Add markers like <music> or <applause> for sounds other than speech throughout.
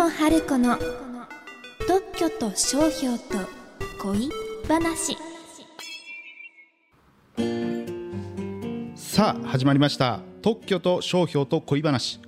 野春子の特許と商標と恋話。さあ始まりました。特許と商標と恋話。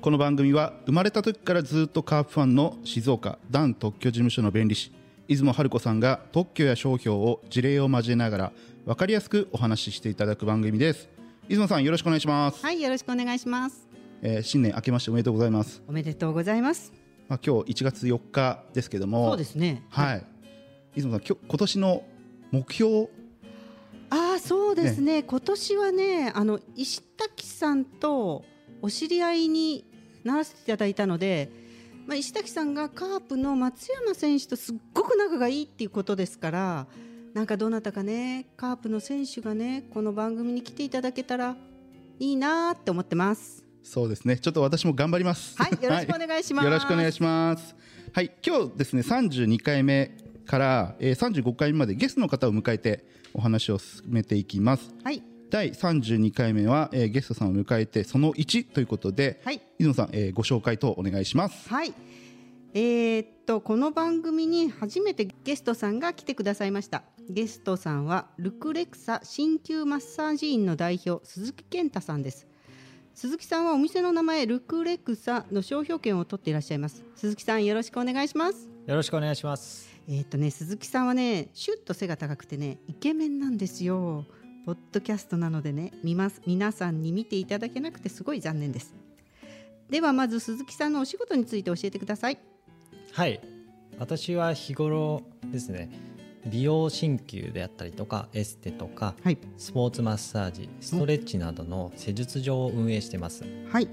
この番組は生まれた時からずっとカープファンの静岡ダン特許事務所の弁理士出雲春子さんが特許や商標を事例を交えながら分かりやすくお話ししていただく番組です。出雲さんよろしくお願いします、はい、よろしくお願いします。えー新年明けましておめでとうございます、おめでとうございます。まあ、今日1月4日ですけどもそうですね。はい出雲さん今日今年の目標？ああ、そうですね。今年はね、あの石滝さんとお知り合いにならせていただいたので。まあ、石滝さんがカープの松山選手とすっごく仲がいいっていうことですからなんかどなたかねカープの選手がねこの番組に来ていただけたらいいなーって思ってますそうですね。ちょっと私も頑張ります。はいよろしくお願いします。よろしくお願いします。はい。今日ですね32回目から、えー、35回目までゲストの方を迎えてお話を進めていきます。はい。第32回目は、えーゲストさんを迎えてその1ということで、はい。出雲さん、えーご紹介とお願いします。はい。えーっとこの番組に初めてゲストさんが来てくださいました。ゲストさんはルクレクサ鍼灸マッサージ院の代表鈴木健太さんです。鈴木さんはお店の名前ルクレクサの商標権を取っていらっしゃいます。鈴木さんよろしくお願いします。よろしくお願いします。えーっとね鈴木さんはねシュッと背が高くてねイケメンなんですよ。ポッドキャストなのでね見ます皆さんに見ていただけなくてすごい残念です。ではまず鈴木さんのお仕事について教えてください。はい、私は日頃ですね、美容鍼灸であったりとかエステとかはいスポーツマッサージ、ストレッチなどの施術場を運営してます。はい。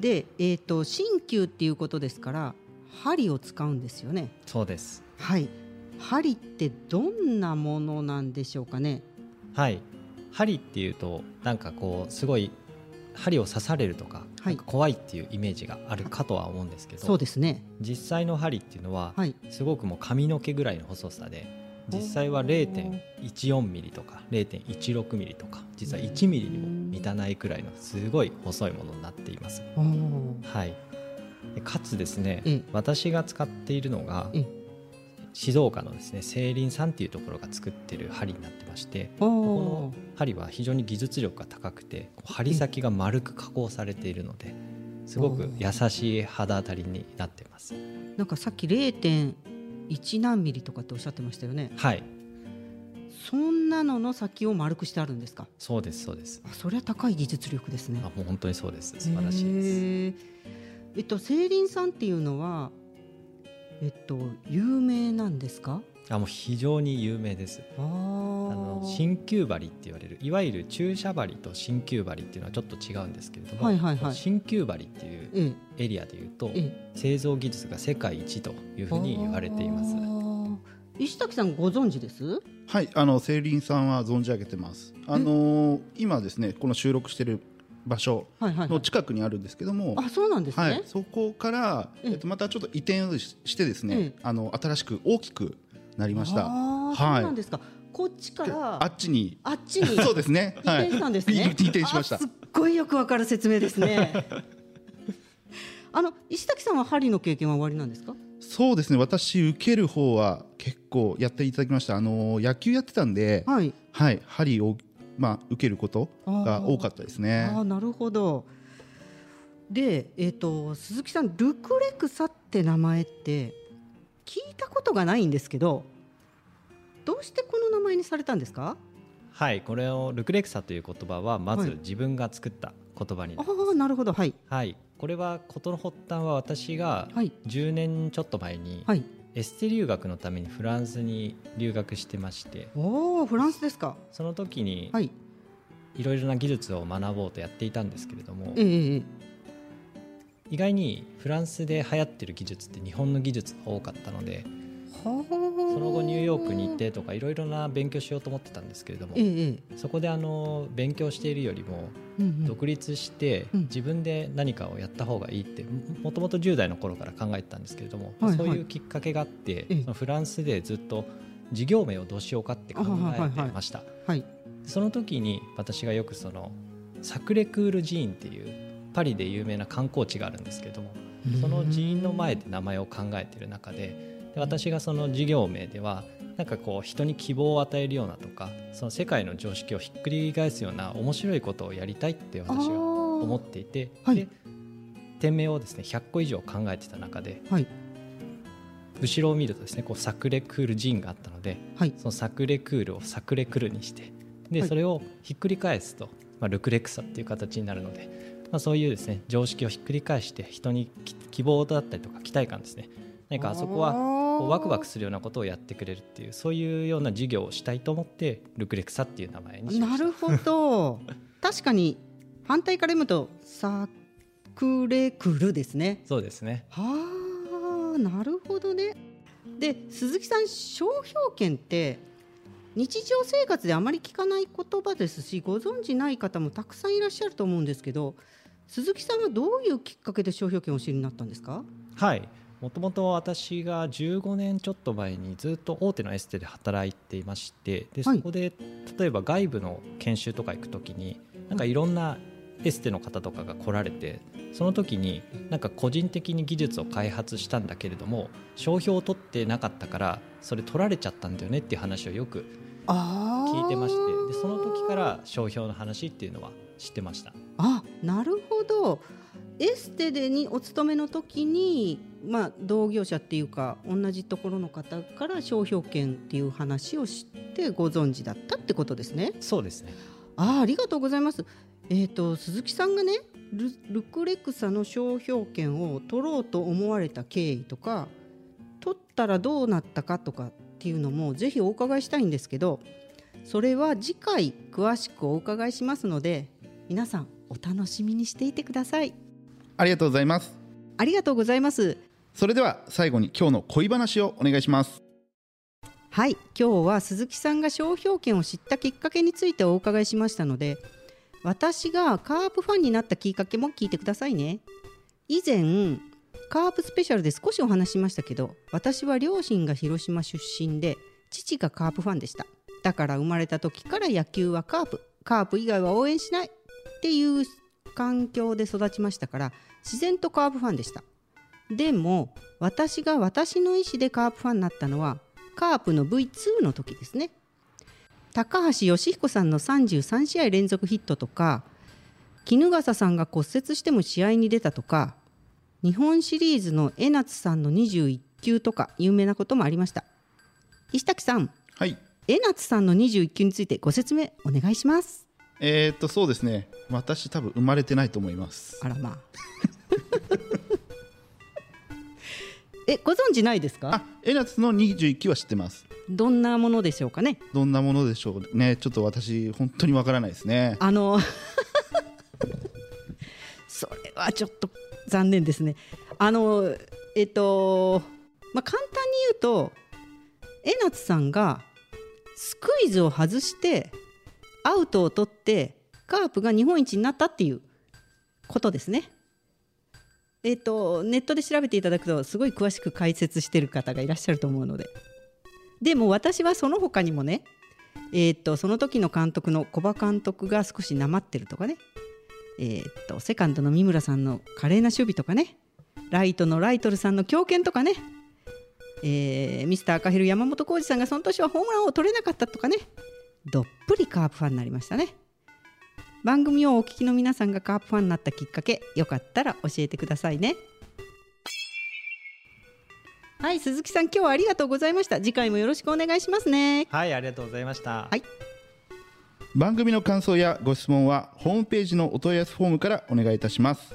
で、えっ、と鍼灸っていうことですから針を使うんですよね。そうです。はい。針ってどんなものなんでしょうかね。はい、針っていうとなんかこうすごい針を刺されるとか,、怖いっていうイメージがあるかとは思うんですけど、そうですね。実際の針っていうのは、はい。すごくもう髪の毛ぐらいの細さで実際は0.14ミリとか0.16ミリとか実は1ミリにも満たないくらいのすごい細いものになっています。はい、でかつですね、ええ私が使っているのがええ静岡のですね清林さんっていうところが作ってる針になってましておこーの針は非常に技術力が高くて針先が丸く加工されているのですごく優しい肌当たりになってます。なんかさっき0.1何ミリとかっておっしゃってましたよね。はいそんなのの先を丸くしてあるんですか？そうですそうですあ、それは高い技術力ですねあ。もう本当にそうです素晴らしいです。えっと清林さんっていうのはえっと有名なんですか？あもう非常に有名です。ああの鍼灸針って言われるいわゆる注射針と鍼灸針っていうのはちょっと違うんですけれども、はいはいはい。鍼灸針っていうえエリアでいうとええ。製造技術が世界一というふうに言われています。石崎さんご存知です？はいあの清林さんは存じ上げてます。あのー今ですねこの収録している場所はいはい、はい。の近くにあるんですけども、あ、そうなんですね。はい、そこから、えええっと、またちょっと移転をししてですね、ええあの新しく大きくなりました。あーそうなんですか。こっちからあっちに、あっちに <laughs> そうですね。移転したんですね。はい、移転しましたあすっ。ごいよくわかる説明ですね。<laughs> あの石崎さんは針の経験は終わりなんですか？そうですね。私受ける方は結構やっていただきました。あの野球やってたんで、はい。はい、針をまあ受けることが多かったですねあ。あ、なるほど。で、えっ、と鈴木さんルクレクサって名前って聞いたことがないんですけど、どうしてこの名前にされたんですか？はいこれをルクレクサという言葉はまはいず自分が作った言葉になあります。あ、なるほど。はい。はいこれは事の発端は私がはい。10年ちょっと前にはい。エステ留学のためにフランスに留学してましておお、フランスですか。その時にはい。いろいろな技術を学ぼうとやっていたんですけれどもえ意外にフランスで流行ってる技術って日本の技術が多かったのでそその後ニューヨークに行ってとかいろいろな勉強しようと思ってたんですけれどもええええ。そこであの勉強しているよりも独立してうん。自分で何かをやった方がいいってもともと10代の頃から考えてたんですけれども、はいはい。そういうきっかけがあって、えフランスでずっと事業名をどうしようかって考えてました、はいその時に私がよくそのサクレクール寺院っていうパリで有名な観光地があるんですけれどもその人員の前で名前を考えている中でで私がその事業名ではなんかこう人に希望を与えるようなとかその世界の常識をひっくり返すような面白いことをやりたいって私は思っていて、はい。で店名をですね100個以上考えてた中ではい。後ろを見るとですねこうサクレクールジンがあったのではい。そのサクレクールをサクレクルにしてで、はい。それをひっくり返すと、まあ、ルクレクサっていう形になるので、まあ、そういうですね常識をひっくり返して人にき希望だったりとか期待感ですね。何かあそこはこうワクワクするようなことをやってくれるっていうそういうような事業をしたいと思ってルクレクサっていう名前にしました。なるほど。<laughs> 確かに反対から読むとサクレクルですね。そうですね。はあなるほどね。で鈴木さん商標権って日常生活であまり聞かない言葉ですしご存じない方もたくさんいらっしゃると思うんですけど鈴木さんはどういうきっかけで商標権をお知りになったんですか？はいもともと私が15年ちょっと前にずっと大手のエステで働いていましてではい。そこで例えば外部の研修とか行く時になんかいろんなエステの方とかが来られてその時になんか個人的に技術を開発したんだけれども商標を取ってなかったからそれ取られちゃったんだよねっていう話をよく聞いてましてでその時から商標の話っていうのは知ってました。あなるほどエステでにお勤めの時に、まあ、同業者っていうか同じところの方から商標権っていう話を知ってご存知だったってことですね。そうですねあありがとうございます。えっ、と鈴木さんがねルルクレクサの商標権を取ろうと思われた経緯とか取ったらどうなったかとかっていうのもぜひお伺いしたいんですけどそれは次回詳しくお伺いしますので皆さんお楽しみにしていてくださいありがとうございます。ありがとうございます。それでは最後に今日の恋話をお願いします。はい。今日は鈴木さんが商標権を知ったきっかけについてお伺いしましたので私がカープファンになったきっかけも聞いてくださいね。以前カープスペシャルで少しお話ししましたけど私は両親が広島出身で父がカープファンでした。だから生まれた時から野球はカープ。カープ以外は応援しないっていう環境で育ちましたから自然とカープファンでした。でも私が私の意思でカープファンになったのはカープの V2 の時ですね。高橋義彦さんの33試合連続ヒットとか衣笠さんが骨折しても試合に出たとか日本シリーズの江夏さんの21球とか有名なこともありました。石滝さん。はい。江夏さんの21球についてご説明お願いしますえー、っとそうですね。私多分生まれてないと思います。あらまあ。<laughs> えご存知ないですか？あエナツの21期は知ってます。どんなものでしょうかね？どんなものでしょうね。ちょっと私本当にわからないですね。あの <laughs> それはちょっと残念ですね。あのえっとまあ簡単に言うと江夏さんがスクイズを外してアウトを取ってカープが日本一になったっていうことですね。えっとネットで調べていただくとすごい詳しく解説してる方がいらっしゃると思うので。でも私はその他にもねえー、とその時の監督の古葉監督が少しなまってるとかね、えー、とセカンドの三村さんの華麗な守備とかね。ライトのライトルさんの強肩とかね、えーミスター赤ヘル山本浩二さんがその年はホームランを取れなかったとかね。どっぷりカープファンになりましたね。番組をお聞きの皆さんがカープファンになったきっかけよかったら教えてくださいね。はい鈴木さん今日はありがとうございました。次回もよろしくお願いしますね。はいありがとうございました、はい。番組の感想やご質問はホームページのお問い合わせフォームからお願いいたします。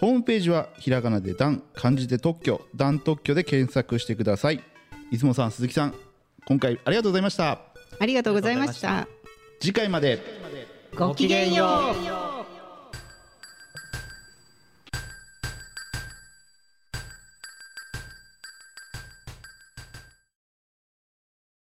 ホームページはひらがなでダン漢字で特許ダン特許で検索してください。出雲さん鈴木さん今回ありがとうございましたありがとうございました。次回まで。ごきげんようう